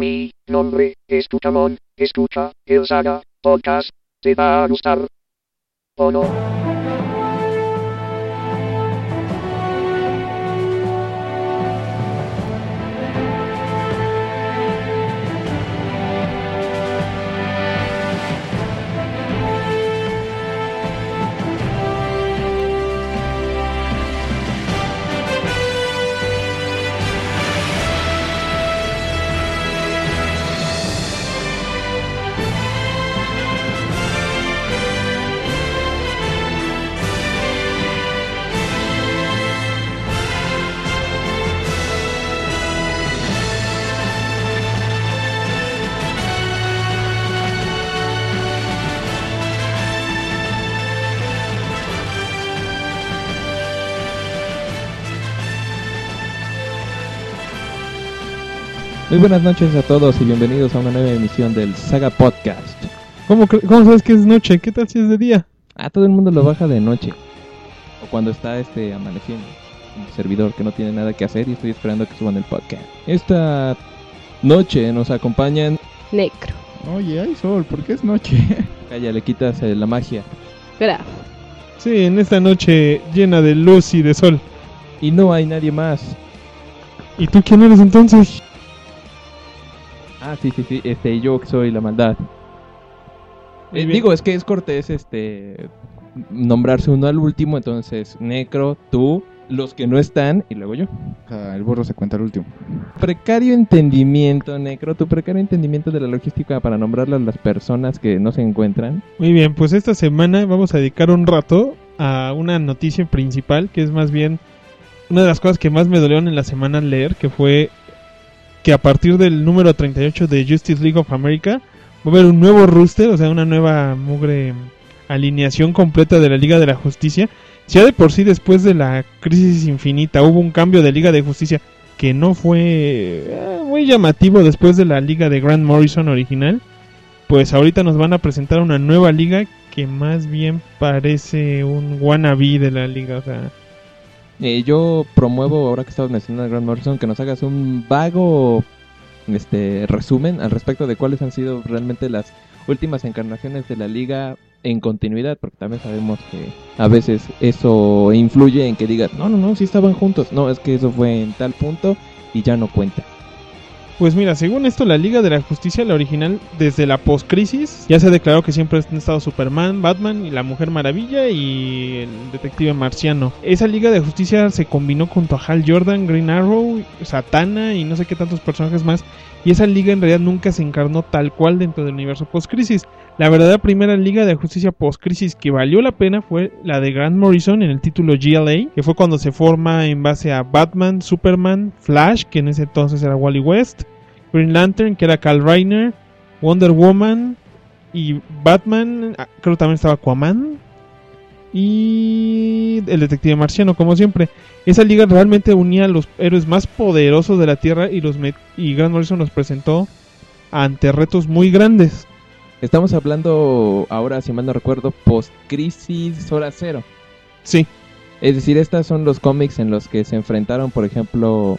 Mi nombre es. Escucha el Saga Podcast. Te va a gustar. ¿O no? Muy buenas noches a todos y bienvenidos a una nueva emisión del Saga Podcast. ¿Cómo, cre- ¿Cómo sabes que es noche? ¿Qué tal si es de día? Ah, todo el mundo lo baja de noche. O cuando está este amaneciendo. Un servidor que no tiene nada que hacer y estoy esperando que suban el podcast. Esta noche nos acompañan. Necro. Oye, hay sol, ¿por qué es noche? Calla, le quitas eh, la magia. Graf. sí, en esta noche llena de luz y de sol. Y no hay nadie más. ¿Y tú quién eres entonces? Ah, sí, sí, sí. Este, yo que soy la maldad. Eh, digo, es que es cortés este nombrarse uno al último, entonces Necro, tú, los que no están y luego yo. el burro se cuenta el último. Precario entendimiento, Necro, tu precario entendimiento de la logística para nombrarle a las personas que no se encuentran. Muy bien, pues esta semana vamos a dedicar un rato a una noticia principal, que es más bien una de las cosas que más me dolieron en la semana al leer, que fue que a partir del número 38 de Justice League of America va a haber un nuevo roster, o sea, una nueva mugre alineación completa de la Liga de la Justicia. Si ya de por sí después de la crisis infinita hubo un cambio de Liga de Justicia que no fue eh, muy llamativo después de la Liga de Grant Morrison original, pues ahorita nos van a presentar una nueva liga que más bien parece un wannabe de la liga, o sea, Eh, yo promuevo, ahora que estamos mencionando a Grant Morrison, que nos hagas un vago este resumen al respecto de cuáles han sido realmente las últimas encarnaciones de la liga en continuidad, porque también sabemos que a veces eso influye en que digas, no, no, no, sí estaban juntos, no, es que eso fue en tal punto y ya no cuenta. Pues mira, según esto, la Liga de la Justicia, la original, desde la post-crisis, ya se ha declarado que siempre han estado Superman, Batman y la Mujer Maravilla y el Detective Marciano. Esa Liga de Justicia se combinó junto a Hal Jordan, Green Arrow, Satana y no sé qué tantos personajes más. Y esa liga en realidad nunca se encarnó tal cual dentro del universo post-crisis. La verdadera primera Liga de Justicia post-crisis que valió la pena fue la de Grant Morrison en el título GLA, que fue cuando se forma en base a Batman, Superman, Flash, que en ese entonces era Wally West, Green Lantern, que era Kal Reiner, Wonder Woman y Batman, ah, creo que también estaba Aquaman y el detective marciano, como siempre. Esa liga realmente unía a los héroes más poderosos de la Tierra y los y Grant Morrison los presentó ante retos muy grandes. Estamos hablando ahora, si mal no recuerdo, post-crisis hora cero. Sí, Es decir, estos son los cómics en los que se enfrentaron, por ejemplo,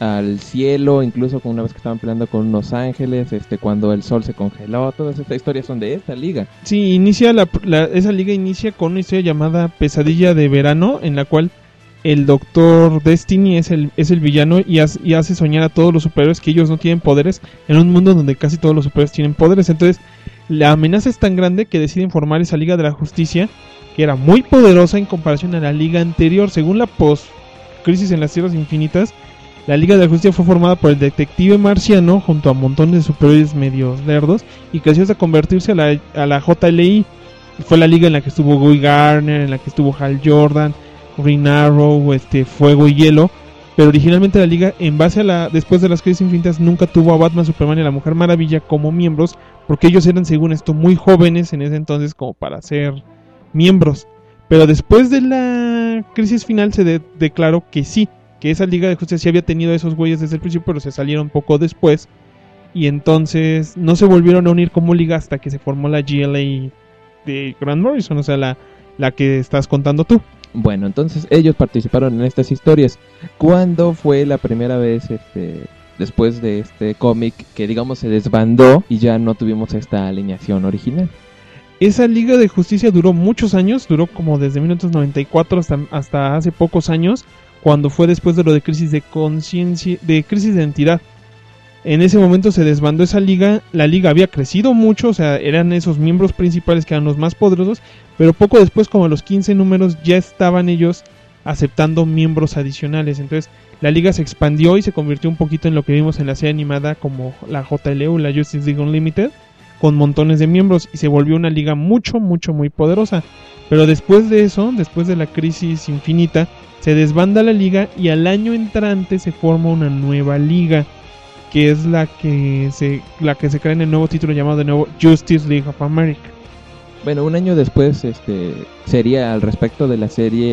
al cielo, incluso con una vez que estaban peleando con unos ángeles, este, cuando el sol se congeló, todas estas historias son de esta liga. Sí, inicia la, la- esa liga inicia con una historia llamada Pesadilla de Verano, en la cual el Doctor Destiny es el, es el villano y, hace- y hace soñar a todos los superhéroes que ellos no tienen poderes en un mundo donde casi todos los superhéroes tienen poderes. Entonces, la amenaza es tan grande que deciden formar esa Liga de la Justicia, que era muy poderosa en comparación a la liga anterior. Según la post-crisis en las Tierras Infinitas, la Liga de la Justicia fue formada por el detective marciano junto a montones de superhéroes medios lerdos y creció hasta convertirse a la, a la JLI. Fue la liga en la que estuvo Guy Garner, en la que estuvo Hal Jordan, Green Arrow, este, Fuego y Hielo. Pero originalmente la liga, en base a la. Después de las crisis infinitas, nunca tuvo a Batman, Superman y la Mujer Maravilla como miembros. Porque ellos eran, según esto, muy jóvenes en ese entonces como para ser miembros. Pero después de la crisis final se de- declaró que sí, que esa Liga de Justicia sí había tenido esos güeyes desde el principio, pero se salieron poco después. Y entonces no se volvieron a unir como liga hasta que se formó la GLA de Grant Morrison, o sea, la, la que estás contando tú. Bueno, entonces ellos participaron en estas historias. ¿Cuándo fue la primera vez este, después de este cómic que digamos se desbandó y ya no tuvimos esta alineación original. Esa Liga de Justicia duró muchos años, duró como desde 1994 hasta, hasta hace pocos años, cuando fue después de lo de crisis de conciencia, de crisis de identidad. En ese momento se desbandó esa liga, la liga había crecido mucho, o sea, eran esos miembros principales que eran los más poderosos, pero poco después, como los 15 números, ya estaban ellos aceptando miembros adicionales. Entonces, la liga se expandió y se convirtió un poquito en lo que vimos en la serie animada como la JLU, la Justice League Unlimited, con montones de miembros y se volvió una liga mucho, mucho, muy poderosa. Pero después de eso, después de la crisis infinita, se desbanda la liga y al año entrante se forma una nueva liga que es la que se la que se crea en el nuevo título llamado de nuevo Justice League of America. Bueno, un año después este sería al respecto de la serie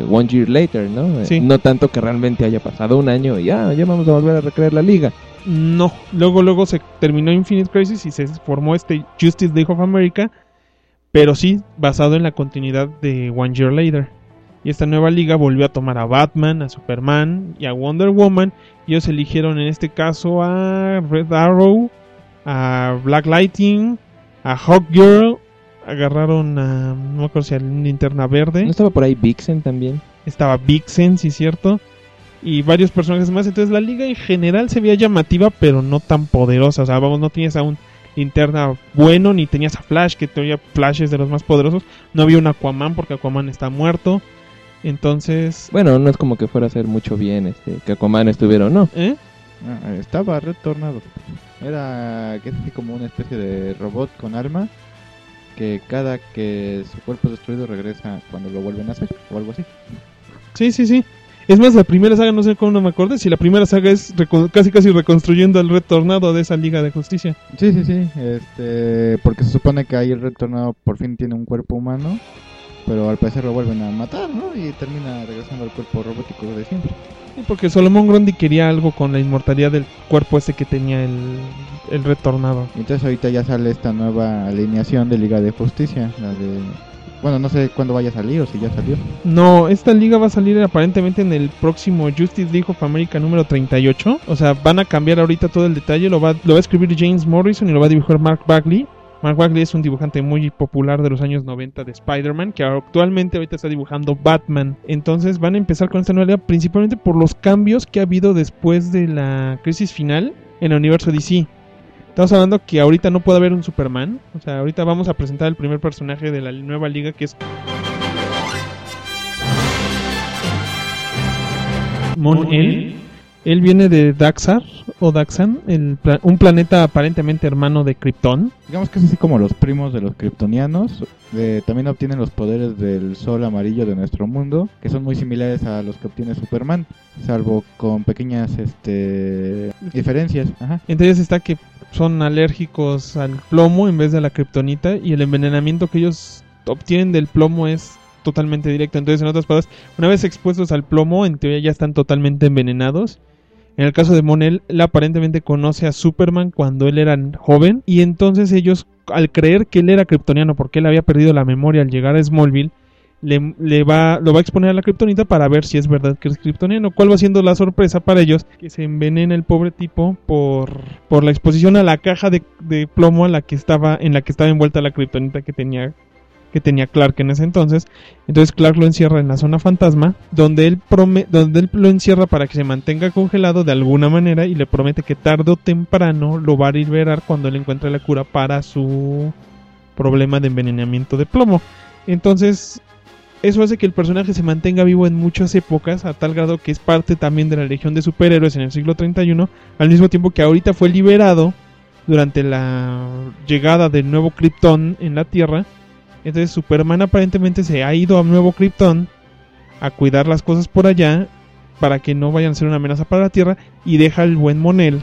eh, One Year Later, ¿no? Eh, Sí. No tanto que realmente haya pasado un año y ya, ya vamos a volver a recrear la liga. No, luego luego se terminó Infinite Crisis y se formó este Justice League of America, pero sí basado en la continuidad de One Year Later. Y esta nueva liga volvió a tomar a Batman, a Superman y a Wonder Woman. Y ellos eligieron en este caso a Red Arrow, a Black Lightning, a Hawkgirl. Agarraron a, no me acuerdo si a Linterna Verde. ¿No estaba por ahí Vixen también? estaba Vixen, sí cierto, y varios personajes más. Entonces la liga en general se veía llamativa, pero no tan poderosa. O sea, vamos, no tenías a un linterna bueno, ni tenías a Flash, que tenía Flash es de los más poderosos. No había un Aquaman, porque Aquaman está muerto. Entonces, Bueno, no es como que fuera a hacer mucho bien este que Aquaman estuviera o no. ¿eh? Ah, estaba Red Tornado. Era que como una especie de robot con alma que cada que su cuerpo es destruido regresa cuando lo vuelven a hacer o algo así. Sí, sí, sí. Es más, la primera saga, no sé cómo no me acuerdo, si la primera saga es casi casi reconstruyendo al Red Tornado de esa Liga de Justicia. Sí, sí, sí. Este, porque se supone que ahí el Red Tornado por fin tiene un cuerpo humano, pero al parecer lo vuelven a matar, ¿no? Y termina regresando al cuerpo robótico de siempre. Sí, porque Solomon Grundy quería algo con la inmortalidad del cuerpo ese que tenía el, el Red Tornado. Y entonces ahorita ya sale esta nueva alineación de Liga de Justicia, la de bueno, no sé cuándo vaya a salir o si ya salió. No, esta liga va a salir aparentemente en el próximo Justice League of America número 38. O sea, van a cambiar ahorita todo el detalle. Lo va, lo va a escribir James Morrison y lo va a dibujar Mark Bagley. Mark Bagley es un dibujante muy popular de los años 90 de Spider-Man, que actualmente ahorita está dibujando Batman. Entonces van a empezar con esta nueva liga principalmente por los cambios que ha habido después de la crisis final en el universo DC. Estamos hablando que ahorita no puede haber un Superman. O sea, ahorita vamos a presentar el primer personaje de la nueva liga que es Mon-El. Él viene de Daxar o Daxan, el pla- un planeta aparentemente hermano de Krypton. Digamos que es así como los primos de los kryptonianos. eh, también obtienen los poderes del sol amarillo de nuestro mundo, que son muy similares a los que obtiene Superman, salvo con pequeñas este, diferencias. Ajá. Entonces está que son alérgicos al plomo en vez de la kriptonita y el envenenamiento que ellos obtienen del plomo es totalmente directo. Entonces, en otras palabras, una vez expuestos al plomo, en teoría ya están totalmente envenenados. En el caso de Monel, él aparentemente conoce a Superman cuando él era joven y entonces ellos, al creer que él era kryptoniano porque él había perdido la memoria al llegar a Smallville, le, va, lo va a exponer a la kriptonita para ver si es verdad que es kryptoniano. ¿Cuál va siendo la sorpresa para ellos? Que se envenena el pobre tipo por, por la exposición a la caja de, de plomo a la que estaba, en la que estaba envuelta la kriptonita que tenía que tenía Clark en ese entonces. Entonces Clark lo encierra en la zona fantasma, donde él, prome- donde él lo encierra para que se mantenga congelado de alguna manera y le promete que tarde o temprano lo va a liberar cuando él encuentre la cura para su problema de envenenamiento de plomo. Entonces, eso hace que el personaje se mantenga vivo en muchas épocas, a tal grado que es parte también de la legión de superhéroes en el siglo 31, al mismo tiempo que ahorita fue liberado durante la llegada del nuevo Krypton en la Tierra. Entonces Superman aparentemente se ha ido a nuevo Krypton a cuidar las cosas por allá para que no vayan a ser una amenaza para la Tierra y deja al buen Monel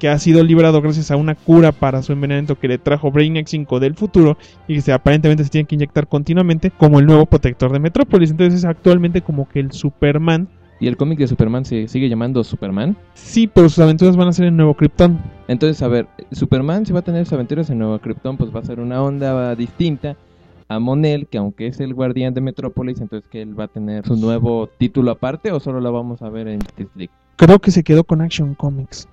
que ha sido liberado gracias a una cura para su envenenamiento que le trajo Brainiac 5 del futuro y que se, aparentemente se tiene que inyectar continuamente como el nuevo protector de Metrópolis. Entonces es actualmente como que el Superman. Y el cómic de Superman se sigue llamando Superman. Sí, pero sus aventuras van a ser en Nuevo Krypton. Entonces, a ver, Superman si va a tener sus aventuras en Nueva Krypton, pues va a ser una onda distinta a Monel, que aunque es el guardián de Metrópolis, entonces que él va a tener su nuevo título aparte o solo lo vamos a ver en Justice League. creo que se quedó con Action Comics.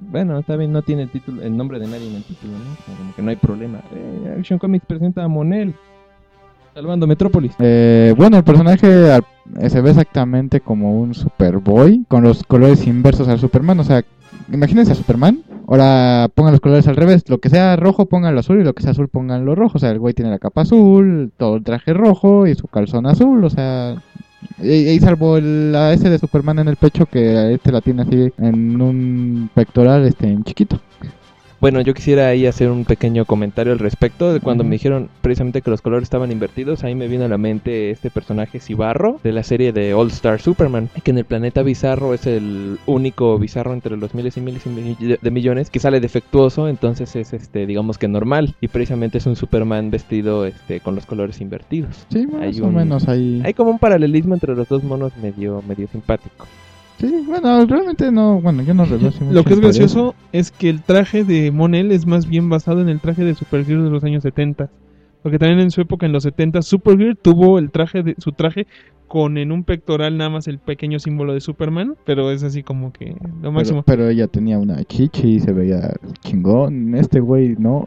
Bueno, está bien, no tiene el título, el nombre de nadie en el título, ¿no? Como que no hay problema. Eh, Action Comics presenta a Monel salvando Metrópolis. Eh, bueno, el personaje al- se ve exactamente como un Superboy con los colores inversos al Superman. O sea, imagínense a Superman. Ahora pongan los colores al revés. Lo que sea rojo, pongan lo azul. Y lo que sea azul, pongan lo rojo. O sea, el güey tiene la capa azul, todo el traje rojo y su calzón azul. O sea, y, y salvo la S de Superman en el pecho, que este la tiene así en un pectoral este en chiquito. Bueno, yo quisiera ahí hacer un pequeño comentario al respecto de cuando me dijeron precisamente que los colores estaban invertidos. Ahí me vino a la mente este personaje Cibarro de la serie de All Star Superman, que en el planeta Bizarro es el único Bizarro entre los miles y miles y de millones que sale defectuoso, entonces es este, digamos que normal y precisamente es un Superman vestido este con los colores invertidos. Sí, más Hay o un- menos ahí. Hay como un paralelismo entre los dos monos medio medio simpático. Sí, bueno, realmente no. Bueno, yo no reveo Lo que es gracioso es que el traje de Monel es más bien basado en el traje de Supergirl de los años 70. Porque también en su época, en los 70, Supergirl tuvo el traje de, su traje con en un pectoral nada más el pequeño símbolo de Superman, pero es así como que lo máximo. Pero, pero ella tenía una chichi y se veía chingón. Este güey no.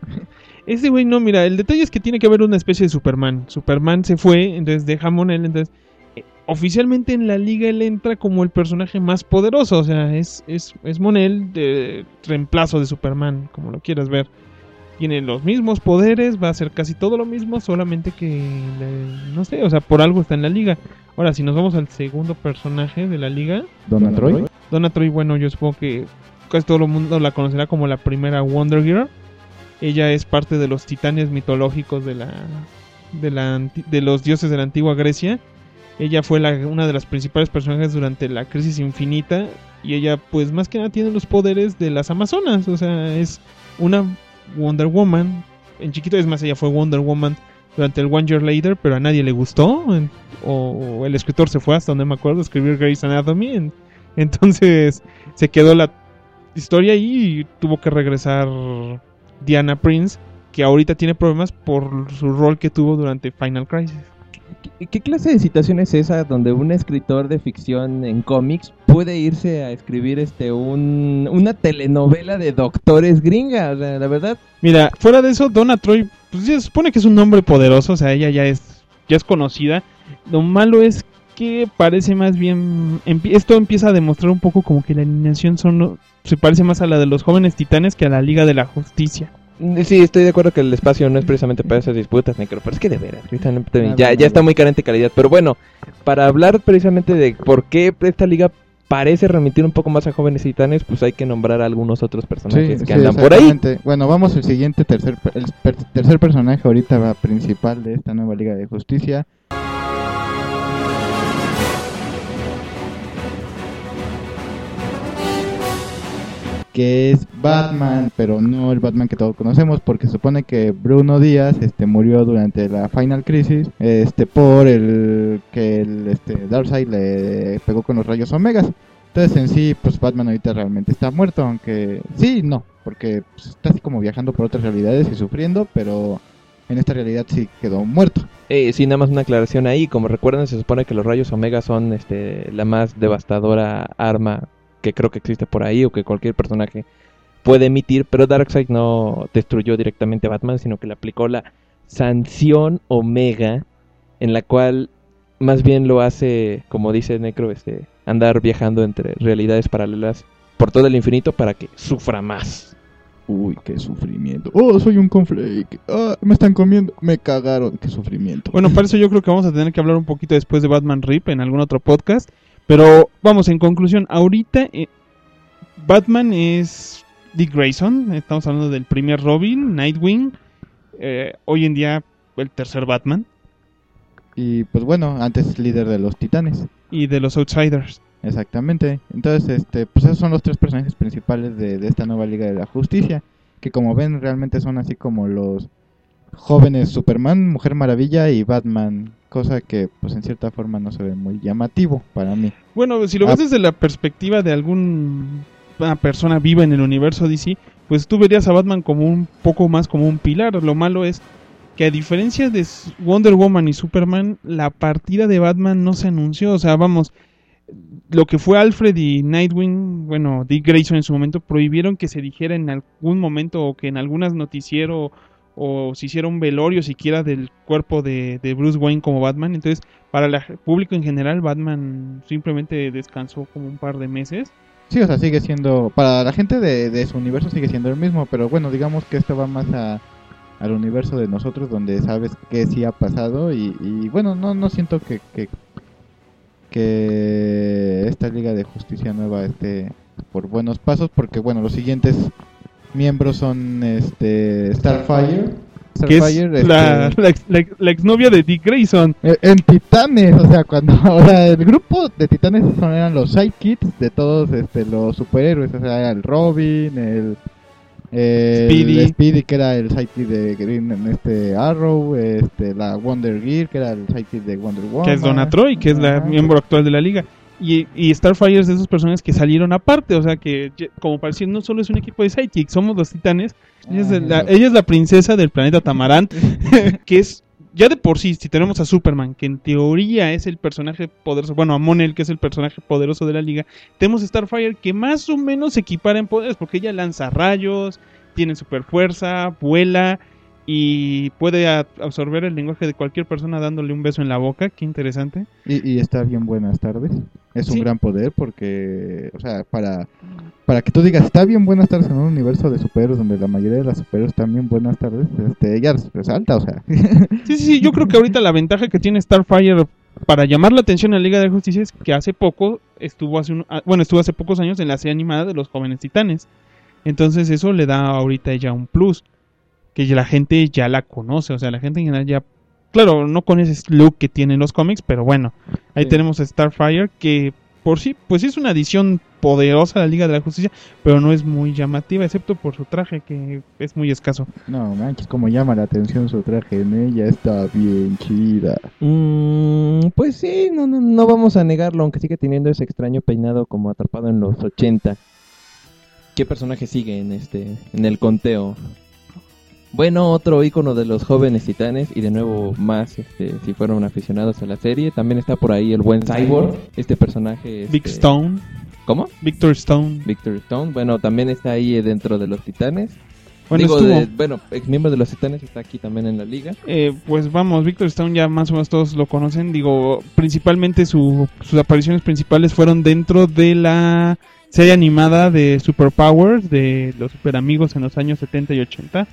Ese güey no, mira, el detalle es que tiene que haber una especie de Superman. Superman se fue, entonces deja a Monel, entonces oficialmente en la liga él entra como el personaje más poderoso, o sea, es, es, es Monel de reemplazo de Superman, como lo quieras ver. Tiene los mismos poderes, va a hacer casi todo lo mismo, solamente que, le- no sé, o sea, por algo está en la liga. Ahora, si nos vamos al segundo personaje de la liga, Donna Troy. Donna Troy, bueno, yo supongo que casi todo el mundo la conocerá como la primera Wonder Girl. Ella es parte de los titanes mitológicos de la de la de los dioses de la antigua Grecia. Ella fue una de las principales personajes durante la crisis infinita y ella pues más que nada tiene los poderes de las amazonas, o sea, es una Wonder Woman. En chiquito es más ella fue Wonder Woman durante el One Year Later, pero a nadie le gustó o, el escritor se fue hasta donde me acuerdo a escribir Grey's Anatomy. en- entonces se quedó la historia ahí y tuvo que regresar Diana Prince, que ahorita tiene problemas por su rol que tuvo durante Final Crisis. ¿Qué, clase de situación es esa donde un escritor de ficción en cómics puede irse a escribir este un, una telenovela de doctores gringa? O sea, la verdad, Mira, fuera de eso, Donna Troy, pues se supone que es un hombre poderoso, o sea, ella ya es, ya es conocida. Lo malo es que parece más bien, esto empieza a demostrar un poco como que la alineación son, se parece más a la de los jóvenes titanes que a la Liga de la Justicia. Mm, sí, estoy de acuerdo que el espacio no es precisamente para esas disputas, Necro, pero es que de veras, ya, ya está muy carente de calidad. Pero bueno, para hablar precisamente de por qué esta liga parece remitir un poco más a jóvenes titanes, pues hay que nombrar a algunos otros personajes que andan por ahí. Bueno, vamos al siguiente tercer, el per- tercer personaje ahorita va principal de esta nueva Liga de Justicia. Que es Batman, pero no el Batman que todos conocemos, porque se supone que Bruno Díaz este murió durante la Final Crisis, este por el que el este Darkseid le pegó con los rayos Omegas. Entonces en sí, pues Batman ahorita realmente está muerto, aunque sí, no, porque pues, está así como viajando por otras realidades y sufriendo, pero en esta realidad sí quedó muerto. Eh, sí, nada más una aclaración ahí. Como recuerdan, se supone que los rayos Omega son este, la más devastadora arma que creo que existe por ahí o que cualquier personaje puede emitir. Pero Darkseid no destruyó directamente a Batman, sino que le aplicó la sanción Omega, en la cual más bien lo hace, como dice Necro, este, andar viajando entre realidades paralelas por todo el infinito para que sufra más. Uy, qué sufrimiento. Oh, soy un conflake. Ah, me están comiendo. Me cagaron. Qué sufrimiento. Bueno, para eso yo creo que vamos a tener que hablar un poquito después de Batman Rip en algún otro podcast. Pero vamos, en conclusión, ahorita eh, Batman es Dick Grayson. Estamos hablando del primer Robin, Nightwing. eh, hoy en día el tercer Batman. Y pues bueno, antes líder de los titanes. Y de los Outsiders. Exactamente. Entonces, este, pues esos son los tres personajes principales de, de esta nueva Liga de la Justicia. Que como ven, realmente son así como los jóvenes Superman, Mujer Maravilla y Batman. Cosa que, pues en cierta forma, no se ve muy llamativo para mí. Bueno, si lo Ah. ves desde la perspectiva de alguna persona viva en el universo DC, pues tú verías a Batman como un poco más como un pilar. Lo malo es que a diferencia de Wonder Woman y Superman, la partida de Batman no se anunció. O sea, vamos, lo que fue Alfred y Nightwing, bueno, Dick Grayson en su momento, prohibieron que se dijera en algún momento o que en algunas noticiero o se hiciera un velorio siquiera del cuerpo de, de Bruce Wayne como Batman. Entonces, para el público en general, Batman simplemente descansó como un par de meses. Sí, o sea, sigue siendo, para la gente de, de su universo sigue siendo el mismo, pero bueno, digamos que esto va más a, al universo de nosotros donde sabes que sí ha pasado y, y bueno, no, no siento que, que, que esta Liga de Justicia Nueva esté por buenos pasos porque bueno, los siguientes miembros son este Starfire, Que es Starfire, la, este, la, ex- la ex- la exnovia de Dick Grayson. eh, En Titanes, o sea, cuando o sea, el grupo de Titanes son, eran los sidekicks de todos este, los superhéroes, o sea, era el Robin, el, el Speedy. Speedy, que era el sidekick de Green en este Arrow, este, la Wonder Gear, que era el sidekick de Wonder Woman. que es Donna Troy, que es la miembro actual de la liga. Y, y Starfire es de esas personas que salieron aparte, o sea que como para decir, no solo es un equipo de sidekicks, somos los titanes. Ella es, de la, Ajá. ella es la princesa del planeta Tamarán, que es ya de por sí, si tenemos a Superman, que en teoría es el personaje poderoso, bueno, a Monel, que es el personaje poderoso de la liga, tenemos a Starfire que más o menos se equipara en poderes, porque ella lanza rayos, tiene super fuerza, vuela y puede absorber el lenguaje de cualquier persona dándole un beso en la boca, qué interesante. Y, y está bien buenas tardes. Es un Sí. gran poder porque, o sea, para, para que tú digas, está bien buenas tardes en un universo de superhéroes donde la mayoría de las superhéroes están bien buenas tardes, este, ella resalta, o sea. Sí, sí, sí, yo creo que ahorita la ventaja que tiene Starfire para llamar la atención a la Liga de Justicia es que hace poco estuvo hace un- ah, bueno, estuvo hace pocos años en la serie animada de los jóvenes titanes. Entonces eso le da ahorita ella un plus que la gente ya la conoce, o sea, la gente en general ya claro, no con ese look que tienen los cómics, pero bueno, ahí Sí. tenemos a Starfire que por sí pues sí es una adición poderosa a la Liga de la Justicia, pero no es muy llamativa excepto por su traje que es muy escaso. No, manches, como llama la atención su traje en ella, está bien chida. Mm, pues sí, no, no, no vamos a negarlo, aunque sigue teniendo ese extraño peinado como atrapado en los 80. ¿Qué personaje sigue en este en el conteo? Bueno, otro icono de los jóvenes titanes y de nuevo más este, si fueron aficionados a la serie, también está por ahí el buen Cyborg, este personaje Big este, Stone, ¿Cómo? Victor Stone. Victor Stone, bueno, también está ahí dentro de los titanes. Bueno, Digo, de- bueno, ex miembro de los titanes está aquí también en la liga. Eh, pues vamos, Victor Stone ya más o menos todos lo conocen. Digo, principalmente su- sus apariciones principales fueron dentro de la serie animada de Superpowers, de los Super Amigos en los años 70 y 80.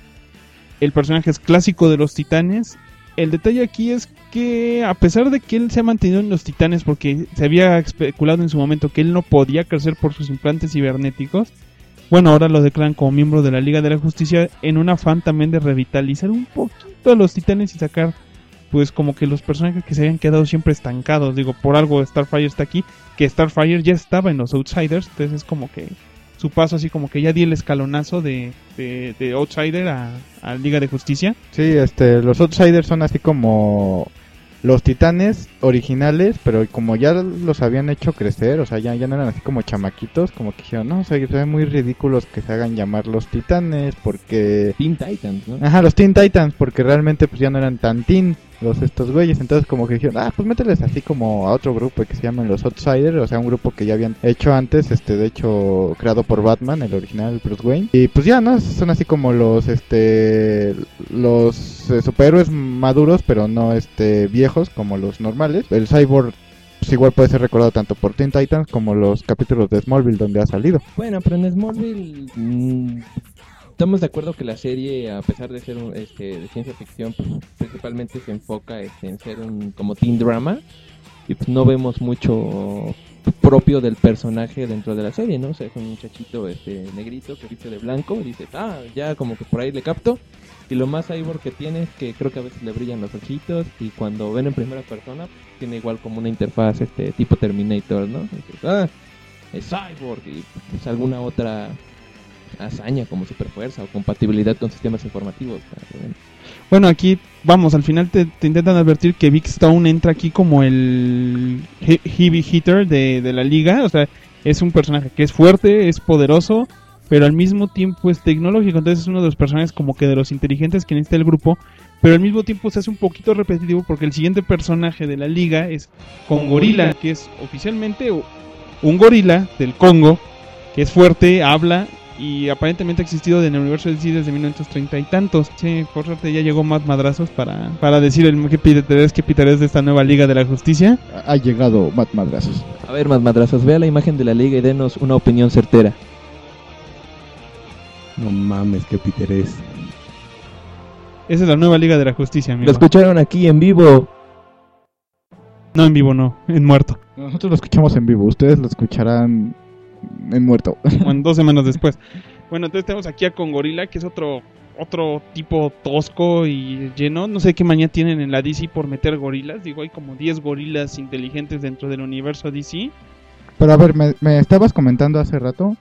El personaje es clásico de los titanes. El detalle aquí es que a pesar de que él se ha mantenido en los titanes porque se había especulado en su momento que él no podía crecer por sus implantes cibernéticos, bueno, ahora lo declaran como miembro de la Liga de la Justicia en un afán también de revitalizar un poquito a los titanes y sacar, pues, como que los personajes que se habían quedado siempre estancados. Digo, por algo Starfire está aquí, que Starfire ya estaba en los Outsiders, entonces es como que su paso así como que ya di el escalonazo de, de, de Outsider a, a Liga de Justicia. Sí, este, los Outsiders son así como los titanes originales, pero como ya los habían hecho crecer, o sea, ya, ya no eran así como chamaquitos, como que dijeron, no, o sea, que se ven muy ridículos que se hagan llamar los titanes, porque... Teen Titans, ¿no? Ajá, los Teen Titans, porque realmente pues ya no eran tan teen los estos güeyes, entonces como que dijeron, ah, pues mételes así como a otro grupo que se llaman los Outsiders, o sea, un grupo que ya habían hecho antes, este, de hecho, creado por Batman, el original Bruce Wayne, y pues ya, ¿no? Son así como los, este, los eh, superhéroes maduros, pero no, este, viejos como los normales. El Cyborg pues igual puede ser recordado tanto por Teen Titans como los capítulos de Smallville donde ha salido. Bueno, pero en Smallville mm, estamos de acuerdo que la serie, a pesar de ser este, de ciencia ficción, pues, principalmente se enfoca este, en ser un como teen drama y pues no vemos mucho propio del personaje dentro de la serie, ¿no? O sea, es un muchachito este negrito que viste de blanco y dices, ah, ya como que por ahí le capto. Y lo más cyborg que tiene es que creo que a veces le brillan los ojitos y cuando ven en primera persona tiene igual como una interfaz este tipo Terminator, ¿no? Dices, ah, es cyborg y pues alguna otra hazaña como superfuerza o compatibilidad con sistemas informativos. bueno. Aquí, vamos, al final te, te intentan advertir que Big Stone entra aquí como el he- heavy hitter de, de la liga. O sea, es un personaje que es fuerte, es poderoso, pero al mismo tiempo es tecnológico. Entonces es uno de los personajes como que de los inteligentes que necesita el grupo, pero al mismo tiempo se hace un poquito repetitivo porque el siguiente personaje de la liga es con Gorila, que es oficialmente un gorila del Congo, que es fuerte, habla y aparentemente ha existido en el universo de DC desde 1930 y tantos. Sí, por suerte ya llegó más madrazos para, para decir el que piterés que de esta nueva Liga de la Justicia. Ha llegado Matt Madrazos. A ver, más madrazos, vea la imagen de la liga y denos una opinión certera. No mames, qué piterés. Esa es la nueva Liga de la Justicia, amigo. Lo escucharon aquí en vivo. No en vivo, no, en muerto. Nosotros lo escuchamos en vivo, ustedes lo escucharán en muerto. Bueno, dos semanas después. Bueno, entonces tenemos aquí a Congorila, que es otro otro tipo tosco y lleno. No sé qué mañana tienen en la DC por meter gorilas. Digo, hay como 10 gorilas inteligentes dentro del universo DC. Pero a ver, me, me estabas comentando hace rato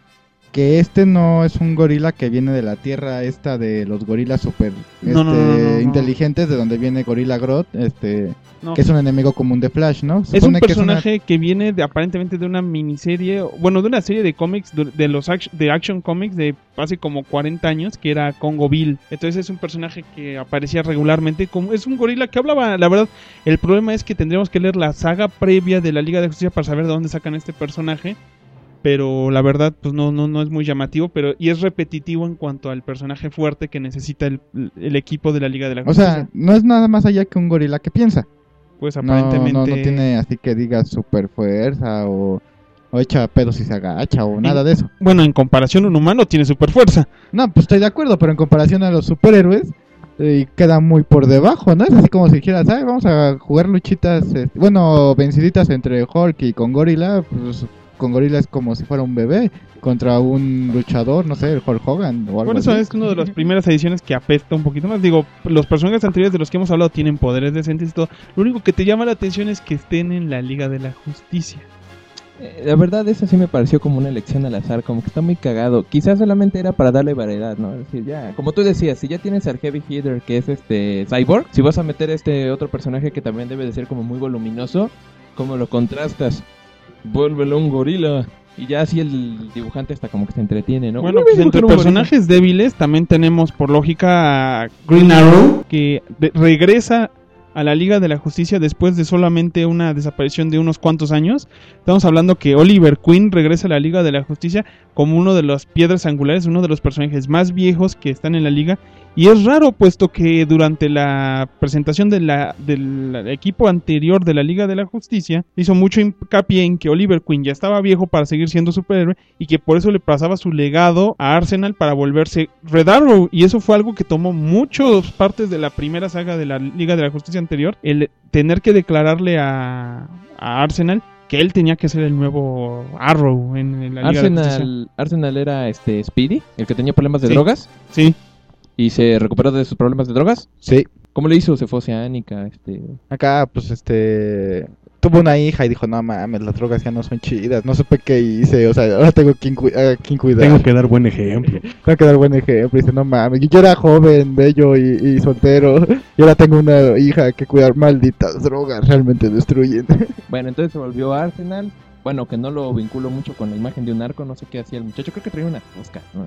que este no es un gorila que viene de la tierra esta de los gorilas super este, no, no, no. inteligentes, de donde viene Gorilla Grodd, este, que es un enemigo común de Flash, ¿no? Es un supone que es una- personaje que viene de, aparentemente de una miniserie, bueno, de una serie de cómics, de, de los act- de Action Comics de hace como 40 años, que era Congo Bill. Entonces es un personaje que aparecía regularmente, como es un gorila que hablaba, la verdad, el problema es que tendríamos que leer la saga previa de la Liga de Justicia para saber de dónde sacan este personaje. Pero la verdad, pues no, no, no es muy llamativo, pero y es repetitivo en cuanto al personaje fuerte que necesita el, el equipo de la Liga de la O Justicia. sea, no es nada más allá que un gorila que piensa. pues aparentemente. no, no tiene así que diga super fuerza o, o echa pedos y se agacha o nada de eso. Bueno, en comparación, un humano tiene super fuerza. No, pues estoy de acuerdo, pero en comparación a los superhéroes, eh, queda muy por debajo, ¿no? Es así como si dijeras, "Ay, vamos a jugar luchitas, este, bueno, venciditas entre Hulk y con Gorilla, pues con Gorilla es como si fuera un bebé contra un luchador, no sé, el Hulk Hogan o algo Por eso así. es una de las primeras ediciones que apesta un poquito más. Digo, los personajes anteriores de los que hemos hablado tienen poderes decentes y todo. Lo único que te llama la atención es que estén en la Liga de la Justicia. Eh, La verdad, eso sí me pareció como una elección al azar, como que está muy cagado. Quizás solamente era para darle variedad, ¿no? Es decir, ya, como tú decías, si ya tienes al Heavy Hitter, que es este Cyborg, si vas a meter este otro personaje que también debe de ser como muy voluminoso, ¿cómo lo contrastas? Vuélvelo un gorila. Y ya así el dibujante hasta como que se entretiene, ¿no? Bueno, pues entre gorila. personajes débiles también tenemos por lógica a Green Arrow, que regresa a la Liga de la Justicia después de solamente una desaparición de unos cuantos años. Estamos hablando que Oliver Queen regresa a la Liga de la Justicia como uno de las piedras angulares, uno de los personajes más viejos que están en la liga. Y es raro, puesto que durante la presentación de la, del equipo anterior de la Liga de la Justicia, hizo mucho hincapié en que Oliver Queen ya estaba viejo para seguir siendo superhéroe y que por eso le pasaba su legado a Arsenal para volverse Red Arrow. Y eso fue algo que tomó muchas partes de la primera saga de la Liga de la Justicia anterior, el tener que declararle a, a Arsenal que él tenía que ser el nuevo Arrow en, en la Liga de. Arsenal, Arsenal era este Speedy, el que tenía problemas de Sí. drogas Sí, y se recuperó de sus problemas de drogas. Sí, ¿Cómo le hizo? Se fue oceánica, este... acá pues este tuvo una hija y dijo, no mames, las drogas ya no son chidas, no supe qué hice, o sea, ahora tengo quien, cu- a quien cuidar. Tengo que dar buen ejemplo. Tengo que dar buen ejemplo. Dice, no mames, yo era joven, bello y, y soltero. Y ahora tengo una hija que cuidar. Malditas drogas, realmente destruyen. Bueno, entonces se volvió a Arsenal. Bueno, que no lo vinculo mucho con la imagen de un narco, no sé qué hacía el muchacho. Creo que traía una fusca, ¿no?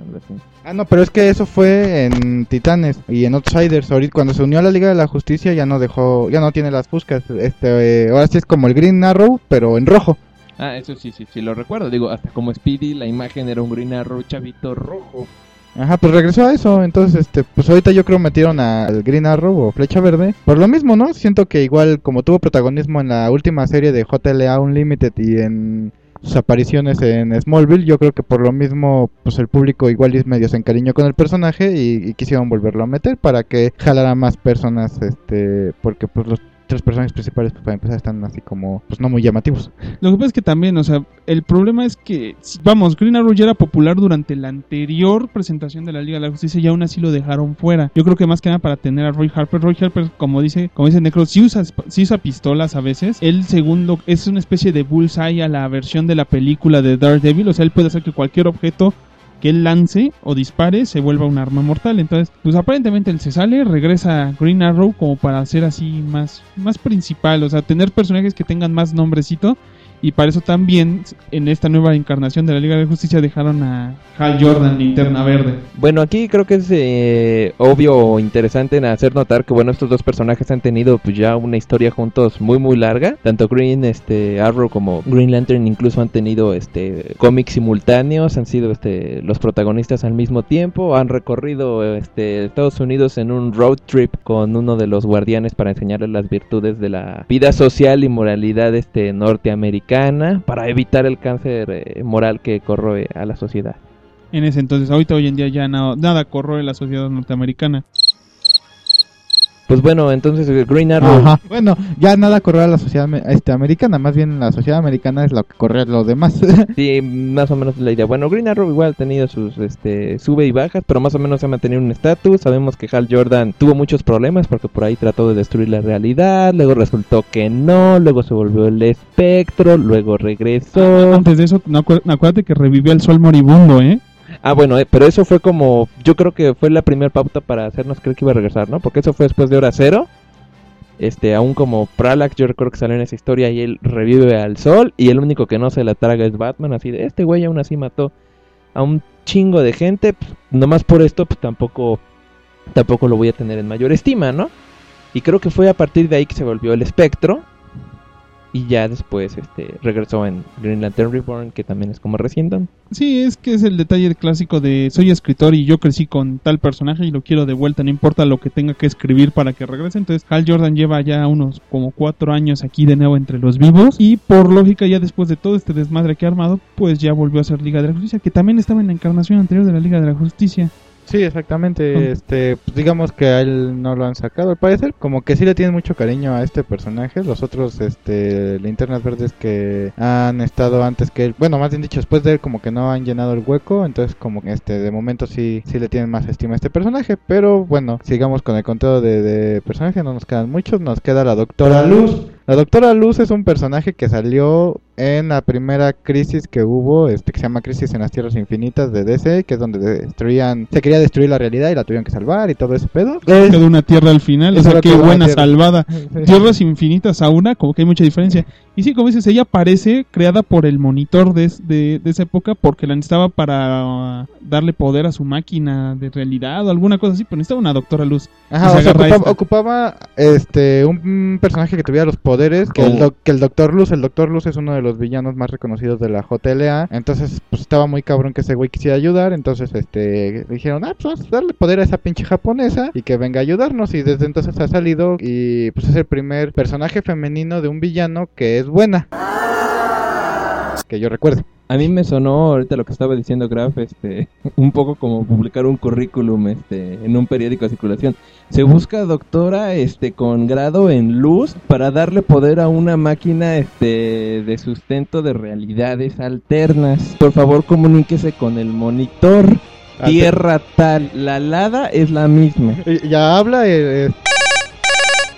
Ah, no, pero es que eso fue en Titanes y en Outsiders. Ahorita cuando se unió a la Liga de la Justicia ya no dejó, ya no tiene las fuscas. Este, eh, ahora sí es como el Green Arrow, pero en rojo. Ah, eso sí, sí, sí, lo recuerdo. Digo, hasta como Speedy, la imagen era un Green Arrow chavito rojo. Ajá, pues regresó a eso. Entonces, este, pues ahorita yo creo metieron al Green Arrow o Flecha Verde. Por lo mismo, ¿no? Siento que igual como tuvo protagonismo en la última serie de JLA Unlimited y en sus apariciones en Smallville, yo creo que por lo mismo, pues el público igual y medio se encariñó con el personaje y, y quisieron volverlo a meter para que jalara más personas, este, porque pues los tres personajes principales pues para empezar están así como, pues no muy llamativos. Lo que pasa es que también, o sea, el problema es que, si- vamos, Green Arrow ya era popular durante la anterior presentación de la Liga de la Justicia y aún así lo dejaron fuera. Yo creo que más que nada para tener a Roy Harper. Roy Harper, como dice, como dice Necro, sí usa, sí usa pistolas a veces. Él, segundo, es una especie de bullseye a la versión de la película de Daredevil. O sea, él puede hacer que cualquier objeto que él lance o dispare se vuelva un arma mortal. Entonces, pues aparentemente él se sale, regresa a Green Arrow como para hacer así más, más principal, o sea, tener personajes que tengan más nombrecito Y para eso también, en esta nueva encarnación de la Liga de Justicia, dejaron a Hal Jordan, linterna verde. Bueno, aquí creo que es eh, obvio o interesante hacer notar que bueno, estos dos personajes han tenido pues ya una historia juntos muy muy larga. Tanto Green, este Arrow como Green Lantern incluso han tenido este cómics simultáneos, han sido este los protagonistas al mismo tiempo, han recorrido este Estados Unidos en un road trip con uno de los guardianes para enseñarles las virtudes de la vida social y moralidad este norteamericana para evitar el cáncer eh, moral que corroe a la sociedad. En ese entonces, ahorita hoy en día ya nada corroe la sociedad norteamericana. Pues bueno, entonces eh, Green Arrow Ajá. Bueno, ya nada corre a la sociedad este, americana, más bien la sociedad americana es lo que corre a los demás. Sí, más o menos es la idea. Bueno, Green Arrow igual ha tenido sus este, sube y bajas, pero más o menos ha mantenido un estatus. Sabemos que Hal Jordan tuvo muchos problemas porque por ahí trató de destruir la realidad, luego resultó que no, luego se volvió el espectro, luego regresó. Antes de eso, no acuer- acuérdate que revivió al sol moribundo, ¿eh? Ah, bueno, eh, pero eso fue como, yo creo que fue la primera pauta para hacernos creer que iba a regresar, ¿no? Porque eso fue después de hora cero. Este, aún como Pralax, yo recuerdo que salió en esa historia y él revive al sol y el único que no se la traga es Batman, así de, este güey aún así mató a un chingo de gente, pues, nomás por esto, pues tampoco, tampoco lo voy a tener en mayor estima, ¿no? Y creo que fue a partir de ahí que se volvió el espectro y ya después, este, regresó en Green Lantern Reborn, que también es como reciente. Sí, es que es el detalle clásico de soy escritor y yo crecí con tal personaje y lo quiero de vuelta, no importa lo que tenga que escribir para que regrese. Entonces, Hal Jordan lleva ya unos como cuatro años aquí de nuevo entre los vivos y por lógica ya después de todo este desmadre que ha armado, pues ya volvió a ser Liga de la Justicia, que también estaba en la encarnación anterior de la Liga de la Justicia. Sí, exactamente. Mm. Este, pues, digamos que a él no lo han sacado, al parecer. Como que sí le tienen mucho cariño a este personaje. Los otros, este, linternas verdes que han estado antes que él, bueno, más bien dicho, después de él, como que no han llenado el hueco. Entonces, como que este, de momento sí, sí le tienen más estima a este personaje. Pero bueno, sigamos con el conteo de, de personajes. No nos quedan muchos. Nos queda la Doctora Luz. La Doctora Luz es un personaje que salió en la primera crisis que hubo, este que se llama Crisis en las Tierras Infinitas de DC, que es donde destruían, se quería destruir la realidad y la tuvieron que salvar y todo ese pedo. Es- Quedó una tierra al final, o Eso sea, qué buena tierra. salvada. Sí. Tierras infinitas a una, como que hay mucha diferencia. Y sí, como dices, ella parece creada por el monitor de, de, de esa época porque la necesitaba para darle poder a su máquina de realidad o alguna cosa así, pero necesitaba una doctora luz. Ajá, o sea, ocupaba, este un, personaje que tuviera los poderes que, el Oh. doc- que el Doctor Luz, el Doctor Luz es uno de los villanos más reconocidos de la JLA, entonces pues estaba muy cabrón que ese güey quisiera ayudar, entonces este dijeron, "Ah, pues vamos a darle poder a esa pinche japonesa y que venga a ayudarnos" y desde entonces ha salido y pues es el primer personaje femenino de un villano que es buena. Que yo recuerdo. A mí me sonó ahorita lo que estaba diciendo Graf, este, un poco como publicar un currículum, este, en un periódico de circulación. Se busca doctora, este, con grado en luz para darle poder a una máquina, este, de sustento de realidades alternas. Por favor, comuníquese con el monitor. Tierra tal, la lada es la misma. Ya habla. eh, eh.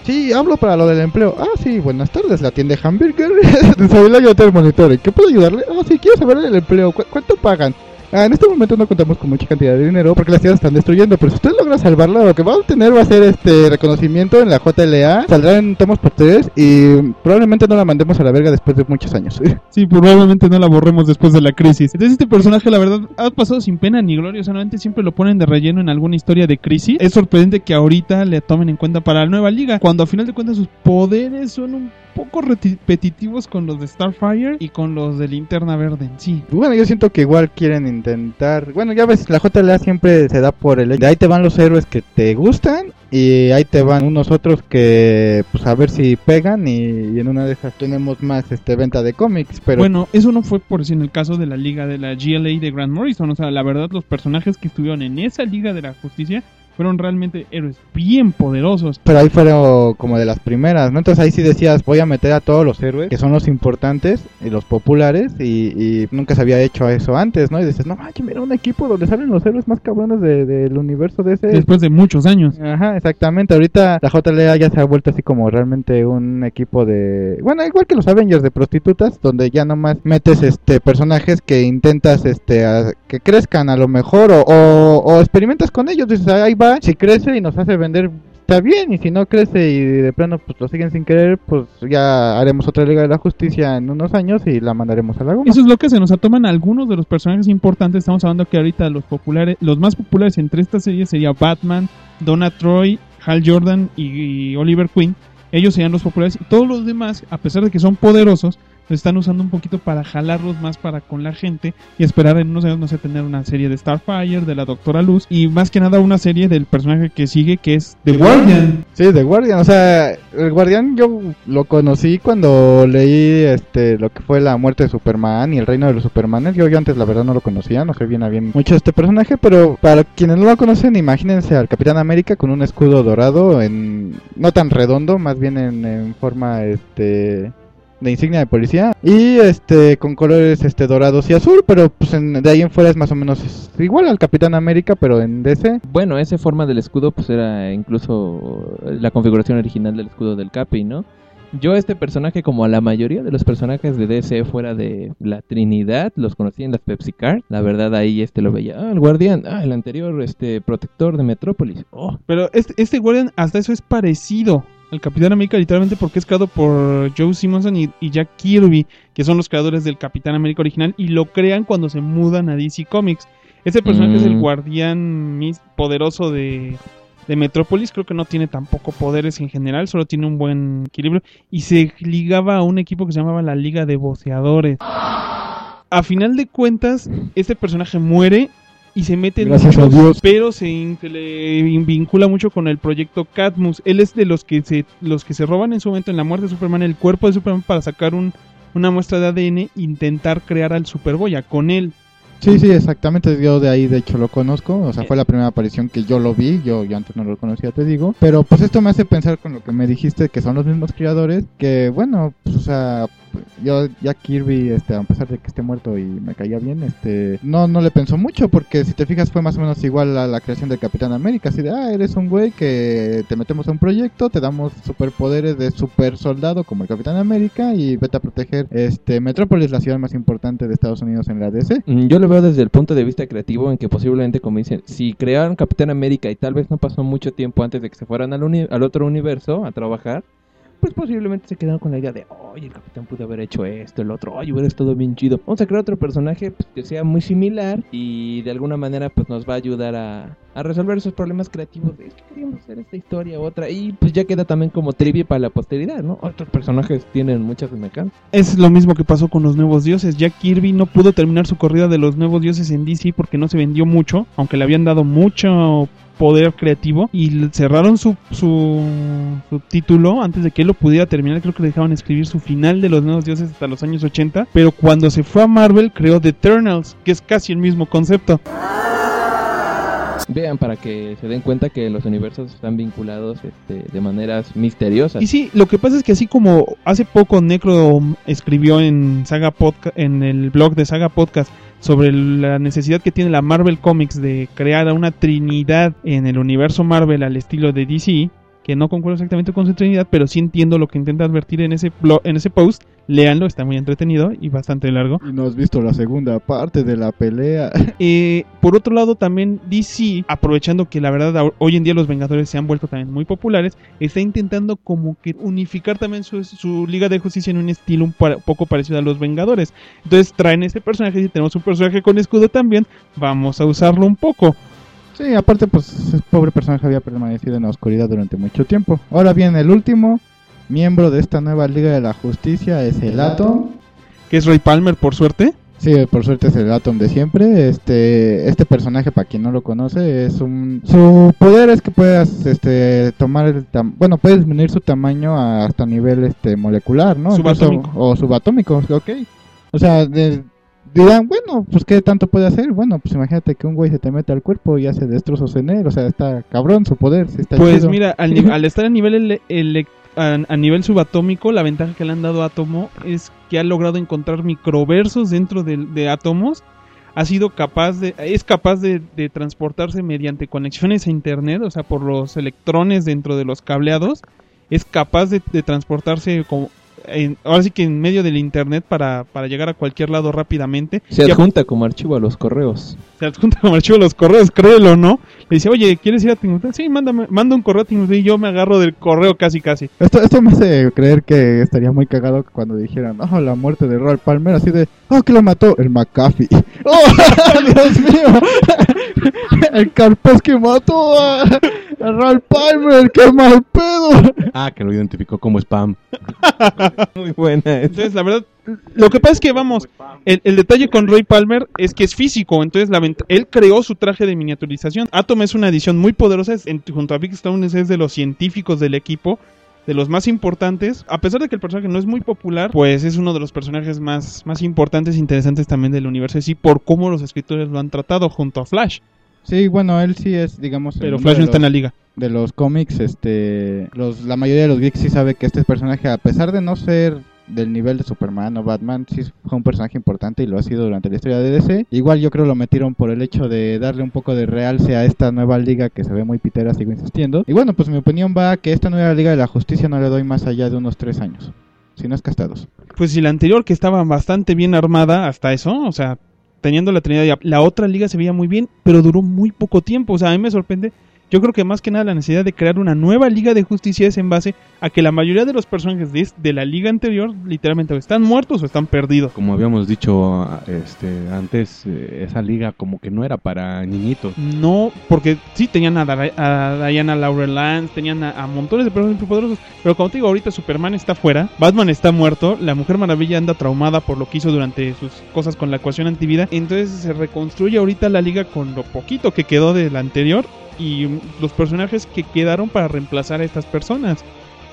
Sí, hablo para lo del empleo. Ah, sí, buenas tardes, la tienda Hamburger. Soy la ayuda del monitor. ¿En qué puedo ayudarle? Ah, sí, quiero saber el empleo. ¿Cu- ¿Cuánto pagan? Ah, en este momento no contamos con mucha cantidad de dinero porque las tierras están destruyendo, pero si usted logra salvarla, lo que va a obtener va a ser este reconocimiento en la JLA, saldrá en tomos posteriores y probablemente no la mandemos a la verga después de muchos años. Sí, probablemente no la borremos después de la crisis. Entonces este personaje, la verdad, ha pasado sin pena ni gloria. O sea, normalmente siempre lo ponen de relleno en alguna historia de crisis. Es sorprendente que ahorita le tomen en cuenta para la nueva liga. Cuando a final de cuentas sus poderes son un poco repetitivos con los de Starfire y con los de Linterna Verde en sí. Bueno, yo siento que igual quieren intentar. Bueno, ya ves, la JLA siempre se da por el. De ahí te van los héroes que te gustan y ahí te van unos otros que, pues a ver si pegan y, y en una de esas tenemos más este venta de cómics. Pero Bueno, eso no fue por si en el caso de la liga de la GLA de Grant Morrison. O sea, la verdad, los personajes que estuvieron en esa liga de la justicia fueron realmente héroes bien poderosos. pero ahí fueron como de las primeras, ¿no? Entonces ahí sí decías, voy a meter a todos los héroes que son los importantes y los populares y, y nunca se había hecho eso antes, ¿no? Y dices, no manches, mira un equipo donde salen los héroes más cabrones de- del universo de ese. Después de muchos años. Ajá, exactamente. Ahorita la JLA ya se ha vuelto así como realmente un equipo de, bueno, igual que los Avengers de prostitutas, donde ya nomás metes este personajes que intentas este a- que crezcan a lo mejor o, o, o experimentas con ellos. Dices, ahí va, si crece y nos hace vender está bien, y si no crece y de plano pues lo siguen sin querer, pues ya haremos otra Liga de la Justicia en unos años y la mandaremos a la goma. Eso es lo que se nos toman algunos de los personajes importantes. Estamos hablando que ahorita los populares, los más populares entre estas series sería Batman, Donna Troy, Hal Jordan y, y Oliver Queen. Ellos serían los populares y todos los demás, a pesar de que son poderosos, lo están usando un poquito para jalarlos más para con la gente y esperar en unos años, no sé, tener una serie de Starfire, de la Doctora Luz y más que nada una serie del personaje que sigue que es The Guardian. Sí, The Guardian, o sea, el Guardián yo lo conocí cuando leí este lo que fue la muerte de Superman y el reino de los Supermanes. Yo, yo antes la verdad no lo conocía, no sé bien a bien mucho este personaje, pero para quienes no lo conocen, imagínense al Capitán América con un escudo dorado en no tan redondo, más bien en, en forma este de insignia de policía y este con colores este dorados y azul, pero pues en- de ahí en fuera es más o menos igual al Capitán América, pero en DC. Bueno, esa forma del escudo pues era incluso la configuración original del escudo del Capi, ¿no? Yo este personaje, como a la mayoría de los personajes de DC fuera de la Trinidad, los conocí en las Pepsi Card. La verdad ahí este lo veía. Ah, el guardián. Ah, el anterior este protector de Metrópolis. Oh, Pero este, este Guardian hasta eso es parecido al Capitán América literalmente porque es creado por Joe Simonson y, y Jack Kirby, que son los creadores del Capitán América original y lo crean cuando se mudan a DC Comics. Ese personaje es el Mm. guardián poderoso de, de Metrópolis, creo que no tiene tampoco poderes en general, solo tiene un buen equilibrio y se ligaba a un equipo que se llamaba la Liga de Voceadores. A final de cuentas, este personaje muere y se mete en Gracias a Dios. pero se, le in- vincula mucho con el proyecto Cadmus. Él es de los que se los que se roban en su momento en la muerte de Superman el cuerpo de Superman para sacar un, una muestra de ADN e intentar crear al Superboya con él. Sí, sí, exactamente. Yo de ahí, de hecho, lo conozco. O sea, fue la primera aparición que yo lo vi. Yo, yo antes no lo conocía, te digo. Pero pues esto me hace pensar con lo que me dijiste, que son los mismos criadores. Que bueno, pues o sea, yo ya Kirby, este, a pesar de que esté muerto y me caía bien, este, no, no le pensó mucho. Porque si te fijas, fue más o menos igual a la creación del Capitán América. Así de, ah, eres un güey que te metemos a un proyecto, te damos superpoderes de super soldado como el Capitán América y vete a proteger este Metrópolis, la ciudad más importante de Estados Unidos en la DC. Mm, Yo lo veo desde el punto de vista creativo en que posiblemente, como dicen, si crearon Capitán América y tal vez no pasó mucho tiempo antes de que se fueran al, al otro universo a trabajar, pues posiblemente se quedaron con la idea de, oye, el Capitán pudo haber hecho esto, el otro, oye, hubiera estado bien chido. Vamos a crear otro personaje pues, que sea muy similar y de alguna manera pues nos va a ayudar a, a resolver esos problemas creativos es que queríamos hacer esta historia, otra, y pues ya queda también como trivia para la posteridad, ¿no? Otros personajes tienen muchas mecánicas. Es lo mismo que pasó con los nuevos dioses. Jack Kirby no pudo terminar su corrida de los nuevos dioses en DC porque no se vendió mucho, aunque le habían dado mucho poder creativo y cerraron su, su, su título antes de que él lo pudiera terminar. Creo que le dejaban escribir su final de los nuevos dioses hasta los años 80. Pero cuando se fue a Marvel creó The Eternals, que es casi el mismo concepto. Vean para que se den cuenta que los universos están vinculados este, de maneras misteriosas. Y sí, lo que pasa es que así como hace poco Necro escribió en Saga Podcast, en el blog de Saga Podcast sobre la necesidad que tiene la Marvel Comics de crear a una trinidad en el universo Marvel al estilo de DC, que no concuerdo exactamente con su trinidad, pero sí entiendo lo que intenta advertir en ese blog, en ese post. Léanlo, está muy entretenido y bastante largo. Y no has visto la segunda parte de la pelea. Eh, por otro lado, también DC, aprovechando que la verdad hoy en día los Vengadores se han vuelto también muy populares, está intentando como que unificar también su, su Liga de Justicia en un estilo un poco parecido a los Vengadores. Entonces traen este personaje, si tenemos un personaje con escudo también, vamos a usarlo un poco. Sí, aparte, pues, ese pobre personaje había permanecido en la oscuridad durante mucho tiempo. Ahora bien, el último miembro de esta nueva Liga de la Justicia es el Atom. Que es Ray Palmer, por suerte. Sí, por suerte es el Atom de siempre. Este, este personaje, para quien no lo conoce, es un... Su poder es que puedas, este, tomar el... tam- bueno, puedes disminuir su tamaño a- hasta nivel, este, molecular, ¿no? Subatómico. o subatómico, ok. O sea, de- dirán, bueno, pues, ¿qué tanto puede hacer? Bueno, pues imagínate que un güey se te mete al cuerpo y hace destrozos en él. O sea, está cabrón su poder, está Pues chido. mira, al, estar a nivel ele- ele- a, a nivel subatómico, la ventaja que le han dado a Átomo es que ha logrado encontrar microversos dentro de, de átomos. Ha sido capaz de, es capaz de, de transportarse mediante conexiones a internet, o sea, por los electrones dentro de los cableados. Es capaz de, de transportarse como en- ahora sí que en medio del internet para, para llegar a cualquier lado rápidamente. Se adjunta como archivo a los correos. Se adjunta como archivo los correos, créelo o no. Le dice, oye, ¿quieres ir a Timbuktu? Sí, mándame, manda un correo a Timbuktu y yo me agarro del correo casi casi. Esto, esto me hace creer que estaría muy cagado cuando dijeran, oh, la muerte de Roy Palmer, así de, oh, ¿qué lo mató? El McAfee. ¡Oh, Dios mío! El Carpes que mató a, a Roy Palmer, qué mal pedo. Ah, que lo identificó como spam. Muy buena. Entonces, la verdad, lo que pasa es que, vamos, el, el detalle con Roy Palmer es que es físico. Entonces, la él creó su traje de miniaturización. Atom es una edición muy poderosa. es- en- junto a Big Stone es de los científicos del equipo. De los más importantes, a pesar de que el personaje no es muy popular, pues es uno de los personajes más, más importantes e interesantes también del universo y sí por cómo los escritores lo han tratado junto a Flash. Sí, bueno, él sí es, digamos, Pero Flash no está en la liga. de los cómics, este, los, la mayoría de los geeks sí sabe que este personaje, a pesar de no ser del nivel de Superman o Batman, sí fue un personaje importante y lo ha sido durante la historia de DC. Igual yo creo lo metieron por el hecho de darle un poco de realce a esta nueva liga que se ve muy pitera, sigo insistiendo. Y bueno, pues mi opinión va a que esta nueva liga de la justicia no le doy más allá de unos tres años. Si no es que hasta dos. Pues si la anterior que estaba bastante bien armada hasta eso, o sea, teniendo la Trinidad, la otra liga se veía muy bien, pero duró muy poco tiempo, o sea, a mí me sorprende. Yo creo que más que nada la necesidad de crear una nueva liga de justicia es en base a que la mayoría de los personajes de, de la liga anterior literalmente o están muertos o están perdidos. Como habíamos dicho este, antes, eh, esa liga como que no era para niñitos. No, porque sí tenían a, a Diana Laurel Lance, tenían a, a montones de personajes muy poderosos, pero como te digo, ahorita Superman está fuera, Batman está muerto, la Mujer Maravilla anda traumada por lo que hizo durante sus cosas con la ecuación antivida, entonces se reconstruye ahorita la liga con lo poquito que quedó de la anterior y los personajes que quedaron para reemplazar a estas personas.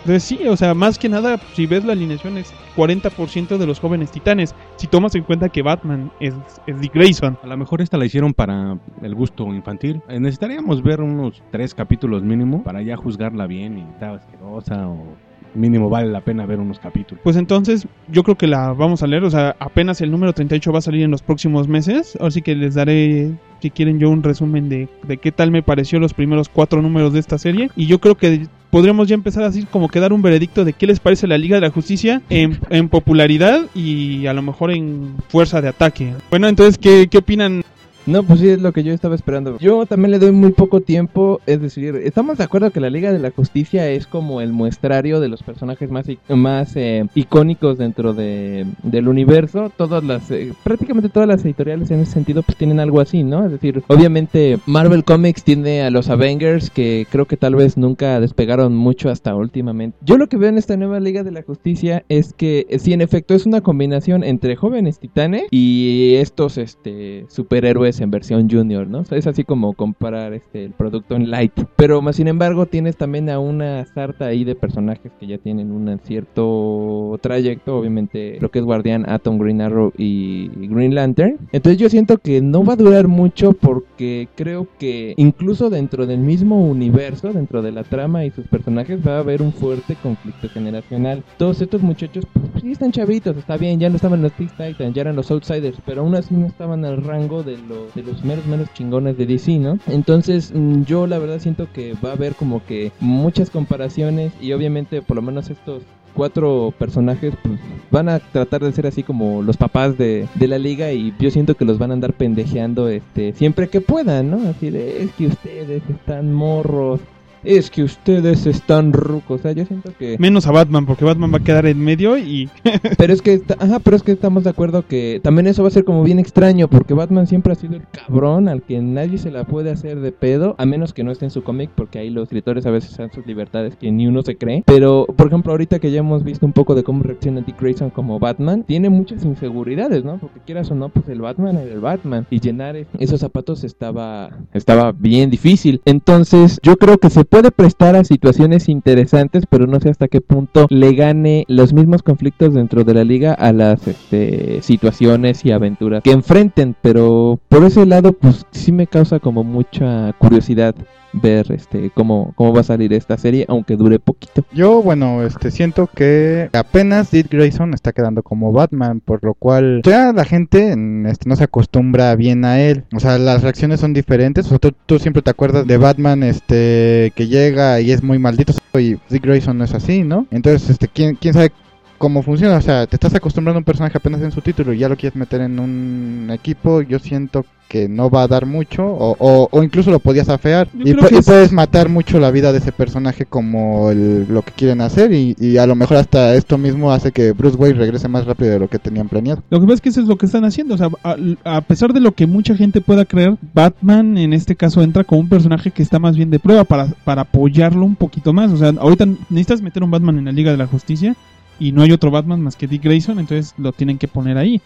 Entonces sí, o sea, más que nada, si ves la alineación es 40% de los jóvenes titanes, si tomas en cuenta que Batman es, es Dick Grayson. A lo mejor esta la hicieron para el gusto infantil. Eh, necesitaríamos ver unos tres capítulos mínimo para ya juzgarla bien y está asquerosa o mínimo vale la pena ver unos capítulos. Pues entonces yo creo que la vamos a leer, o sea, apenas el número 38 va a salir en los próximos meses, así que les daré, si quieren yo, un resumen de, de qué tal me pareció los primeros cuatro números de esta serie, y yo creo que podríamos ya empezar así como que dar un veredicto de qué les parece la Liga de la Justicia en, en popularidad y a lo mejor en fuerza de ataque. Bueno, entonces, ¿qué, qué opinan? No, pues sí, es lo que yo estaba esperando. Yo también le doy muy poco tiempo, es decir, estamos de acuerdo que la Liga de la Justicia es como el muestrario de los personajes más, más eh, icónicos dentro de, del universo. Todas las, eh, prácticamente todas las editoriales en ese sentido pues tienen algo así, ¿no? Es decir, obviamente Marvel Comics tiene a los Avengers que creo que tal vez nunca despegaron mucho hasta últimamente. Yo lo que veo en esta nueva Liga de la Justicia es que eh, sí, en efecto, es una combinación entre jóvenes titanes y estos este superhéroes en versión junior, ¿no? Es así como comparar este el producto en light. Pero más sin embargo, tienes también a una sarta ahí de personajes que ya tienen un cierto trayecto, obviamente lo que es Guardián, Atom, Green Arrow y Green Lantern. Entonces yo siento que no va a durar mucho porque creo que incluso dentro del mismo universo, dentro de la trama y sus personajes va a haber un fuerte conflicto generacional. Todos estos muchachos pues, sí están chavitos, está bien, ya no estaban los Teen Titans, ya eran los Outsiders, pero aún así no estaban al rango de, de los menos menos chingones de DC, ¿no? Entonces mm, yo la verdad siento que va a haber como que muchas comparaciones y obviamente por lo menos estos cuatro personajes pues van a tratar de ser así como los papás de, de la liga y yo siento que los van a andar pendejeando este siempre que puedan, ¿no? Así de es que ustedes están morros, es que ustedes están rucos, o sea, yo siento que Menos a Batman, porque Batman va a quedar en medio y pero es que está- ajá, pero es que estamos de acuerdo que también eso va a ser como bien extraño porque Batman siempre ha sido el cabrón al que nadie se la puede hacer de pedo a menos que no esté en su cómic porque ahí los escritores a veces dan sus libertades que ni uno se cree. Pero por ejemplo, ahorita que ya hemos visto un poco de cómo reacciona Dick Grayson como Batman, tiene muchas inseguridades, ¿no? Porque quieras o no, pues el Batman era el Batman y llenar esos zapatos estaba estaba bien difícil. Entonces, yo creo que se puede prestar a situaciones interesantes, pero no sé hasta qué punto le gane los mismos conflictos dentro de la liga a las este, situaciones y aventuras que enfrenten. Pero por ese lado, pues sí me causa como mucha curiosidad ver este cómo, cómo va a salir esta serie, aunque dure poquito. Yo, bueno, este siento que apenas Dick Grayson está quedando como Batman, por lo cual ya la gente este, no se acostumbra bien a él. O sea, las reacciones son diferentes. O sea, tú, tú siempre te acuerdas de Batman este que llega y es muy maldito y Dick Grayson no es así, ¿no? Entonces, este quién quién sabe cómo funciona. O sea, te estás acostumbrando a un personaje apenas en su título y ya lo quieres meter en un equipo. Yo siento que no va a dar mucho o, o, o incluso lo podías afear y, pu- puedes matar mucho la vida de ese personaje como el- lo que quieren hacer y, y a lo mejor hasta esto mismo hace que Bruce Wayne regrese más rápido de lo que tenían planeado. Lo que pasa es que eso es lo que están haciendo. O sea, a, a pesar de lo que mucha gente pueda creer, Batman en este caso entra como un personaje que está más bien de prueba para, para apoyarlo un poquito más. O sea, ahorita necesitas meter un Batman en la Liga de la Justicia y no hay otro Batman más que Dick Grayson, entonces lo tienen que poner ahí.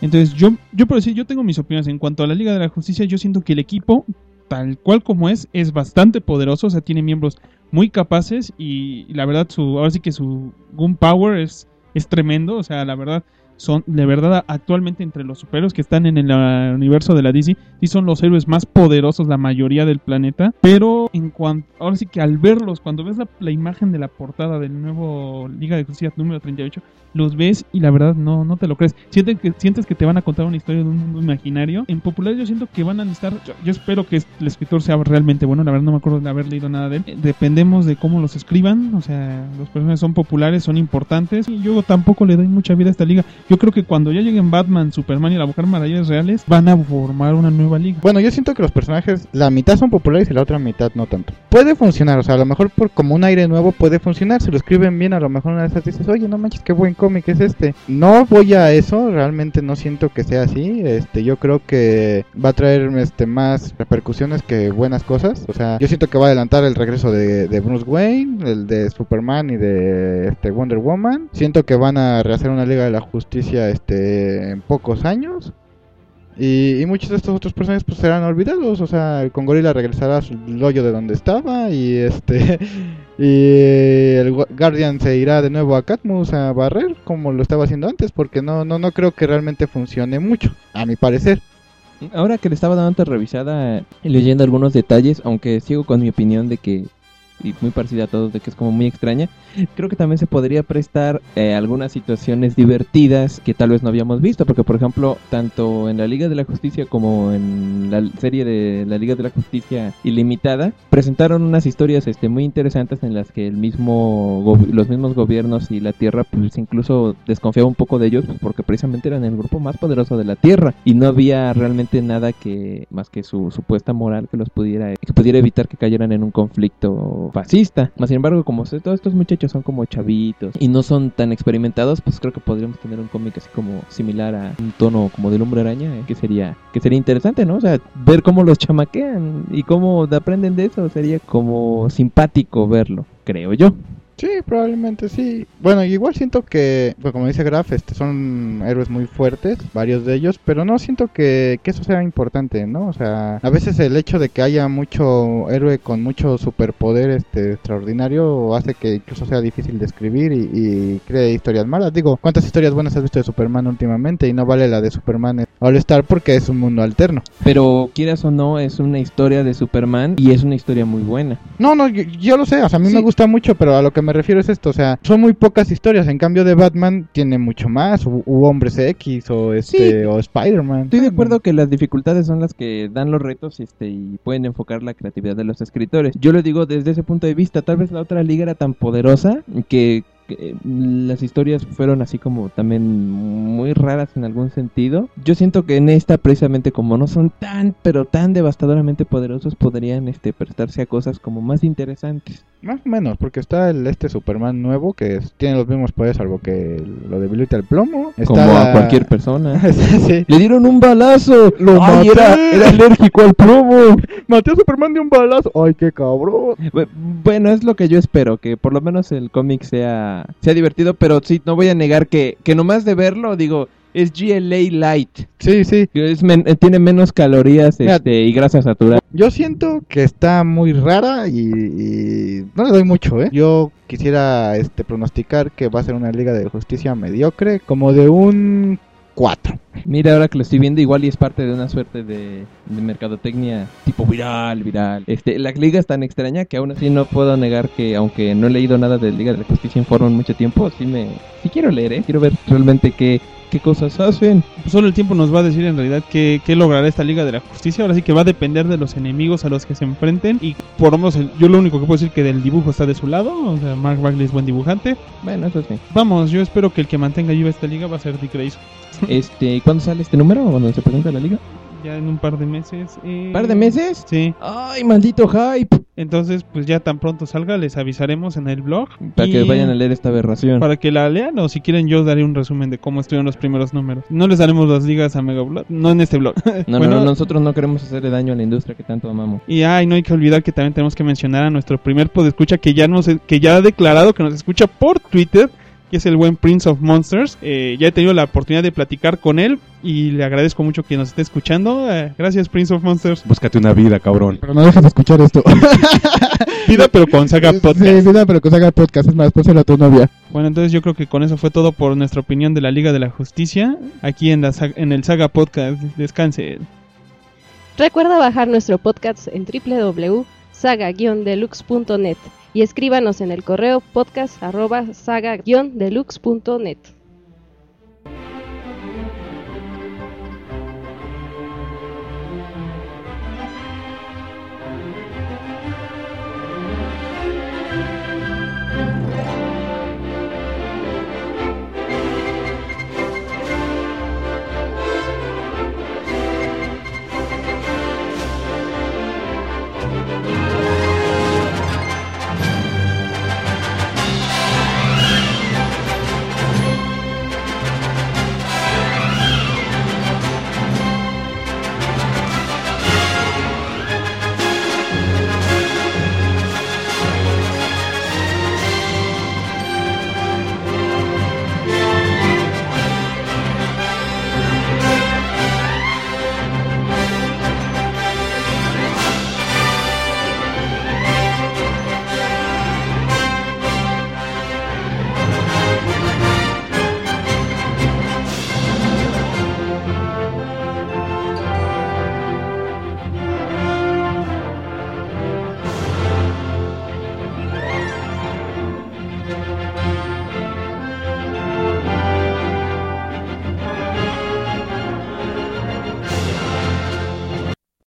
Entonces yo, yo por decir, yo tengo mis opiniones en cuanto a la Liga de la Justicia. Yo siento que el equipo, tal cual como es, es bastante poderoso. O sea, tiene miembros muy capaces y, la verdad, su, ahora sí que su gunpowder es, es tremendo. O sea, la verdad, son de verdad actualmente entre los superhéroes que están en el uh, universo de la DC, sí son los héroes más poderosos la mayoría del planeta, pero en cuanto ahora sí que al verlos, cuando ves la, la imagen de la portada del nuevo Liga de Justicia número 38, los ves y la verdad no, no te lo crees. Sientes que, sientes que te van a contar una historia de un mundo imaginario. En popular yo siento que van a necesitar, yo, yo espero que el escritor sea realmente bueno, la verdad no me acuerdo de haber leído nada de él. Eh, Dependemos de cómo los escriban, o sea, los personajes son populares, son importantes y yo tampoco le doy mucha vida a esta liga. Yo creo que cuando ya lleguen Batman, Superman y la Mujer Maravillas reales, van a formar una nueva liga. Bueno, yo siento que los personajes, la mitad son populares y la otra mitad no tanto. Puede funcionar, o sea, a lo mejor por como un aire nuevo puede funcionar. Si lo escriben bien, a lo mejor una de esas dices, oye, no manches, qué buen cómic es este. No voy a eso, realmente no siento que sea así. Este, yo creo que va a traer este más repercusiones que buenas cosas. O sea, yo siento que va a adelantar el regreso de, de Bruce Wayne, el de Superman y de este Wonder Woman. Siento que van a rehacer una Liga de la Justicia este en pocos años. Y, muchos de estos otros personajes pues serán olvidados, o sea, el Congorilla regresará a su hoyo de donde estaba y este y el Gu- Guardian se irá de nuevo a Catmus a barrer como lo estaba haciendo antes porque no no no creo que realmente funcione mucho, a mi parecer. Ahora que le estaba dando revisada leyendo algunos detalles, aunque sigo con mi opinión de que, y muy parecida a todos, de que es como muy extraña, creo que también se podría prestar eh, algunas situaciones divertidas que tal vez no habíamos visto, porque por ejemplo, tanto en la Liga de la Justicia como en la serie de la Liga de la Justicia Ilimitada, presentaron unas historias este, muy interesantes en las que el mismo los mismos gobiernos y la Tierra pues incluso desconfiaba un poco de ellos pues, porque precisamente eran el grupo más poderoso de la Tierra y no había realmente nada que más que su supuesta moral que los pudiera que pudiera evitar que cayeran en un conflicto fascista. Más sin embargo, como todos estos muchachos son como chavitos y no son tan experimentados, pues creo que podríamos tener un cómic así como similar a un tono como del hombre araña, eh, que sería que sería interesante, ¿no? O sea, ver cómo los chamaquean y cómo aprenden de eso sería como simpático verlo, creo yo. Sí, probablemente sí. Bueno, igual siento que, pues, como dice Graf, este, son héroes muy fuertes, varios de ellos, pero no siento que, que eso sea importante, ¿no? O sea, a veces el hecho de que haya mucho héroe con mucho superpoder este, extraordinario hace que incluso sea difícil de escribir y, y cree historias malas. Digo, ¿cuántas historias buenas has visto de Superman últimamente? Y no vale la de Superman All Star porque es un mundo alterno. Pero quieras o no, es una historia de Superman y es una historia muy buena. No, no, yo, yo lo sé, o sea, a mí Sí. me gusta mucho, pero a lo que me refiero es esto, o sea, son muy pocas historias, en cambio de Batman tiene mucho más, u, u Hombres X o este Sí. o Spider-Man. Estoy de acuerdo que las dificultades son las que dan los retos este, y pueden enfocar la creatividad de los escritores. Yo lo digo desde ese punto de vista. Tal vez la otra liga era tan poderosa que, mm, las historias fueron así como también muy raras en algún sentido. Yo siento que en esta precisamente como no son tan pero tan devastadoramente poderosos podrían este prestarse a cosas como más interesantes. Más o menos, porque está el este Superman nuevo que es- tiene los mismos poderes salvo que lo debilita el plomo. Está como a cualquier persona. sí. Le dieron un balazo. Lo Ay, maté. era, era alérgico al plomo. Maté a Superman de un balazo. Ay, qué cabrón. Bu- Bueno, es lo que yo espero, que por lo menos el cómic sea, sea divertido, pero sí, no voy a negar que, que nomás de verlo, digo, es GLA Light, Sí, sí. es men- eh, tiene menos calorías Mira. este, y grasa saturada. Yo siento que está muy rara y, y no le doy mucho, ¿eh? Yo quisiera este pronosticar que va a ser una Liga de Justicia mediocre, como de un 4. Mira, ahora que lo estoy viendo, igual y es parte de una suerte de, de mercadotecnia tipo viral, viral. Este, la liga es tan extraña que aún así no puedo negar que, aunque no he leído nada de Liga de la Justicia en Foro en mucho tiempo, sí me, sí quiero leer, ¿eh? Quiero ver realmente qué, qué cosas hacen. Solo el tiempo nos va a decir en realidad qué, qué logrará esta Liga de la Justicia. Ahora sí que va a depender de los enemigos a los que se enfrenten. Y por lo menos el- yo lo único que puedo decir que del dibujo está de su lado. O sea, Mark Bagley es buen dibujante. Bueno, eso sí. Vamos, yo espero que el que mantenga viva esta liga va a ser Dick Grayson. Este, ¿y ¿cuándo sale este número? ¿Cuándo se presenta la liga? Ya en un par de meses. eh, ¿Un par de meses? Sí. ¡Ay, maldito hype! Entonces, pues ya tan pronto salga, les avisaremos en el blog. Para Y que vayan a leer esta aberración. Para que la lean, o si quieren, yo daré un resumen de cómo estuvieron los primeros números. No les daremos las ligas a Mega Blood, no en este blog. No, Bueno, no, nosotros no queremos hacerle daño a la industria que tanto amamos. Y ay, no hay que olvidar que también tenemos que mencionar a nuestro primer podescucha que ya nos que ya ha declarado que nos escucha por Twitter, que es el buen Prince of Monsters. Eh, ya he tenido la oportunidad de platicar con él y le agradezco mucho que nos esté escuchando. Eh, gracias Prince of Monsters. Búscate una vida, cabrón. Pero no dejes de escuchar esto. Pida pero con Saga Podcast. Sí, mira, pero haga el podcast. Es más, pónselo a tu novia. Bueno, entonces yo creo que con eso fue todo por nuestra opinión de la Liga de la Justicia aquí en la en el Saga Podcast. Descanse. Recuerda bajar nuestro podcast en www.saga-deluxe.net y escríbanos en el correo podcast arroba saga-deluxe.net.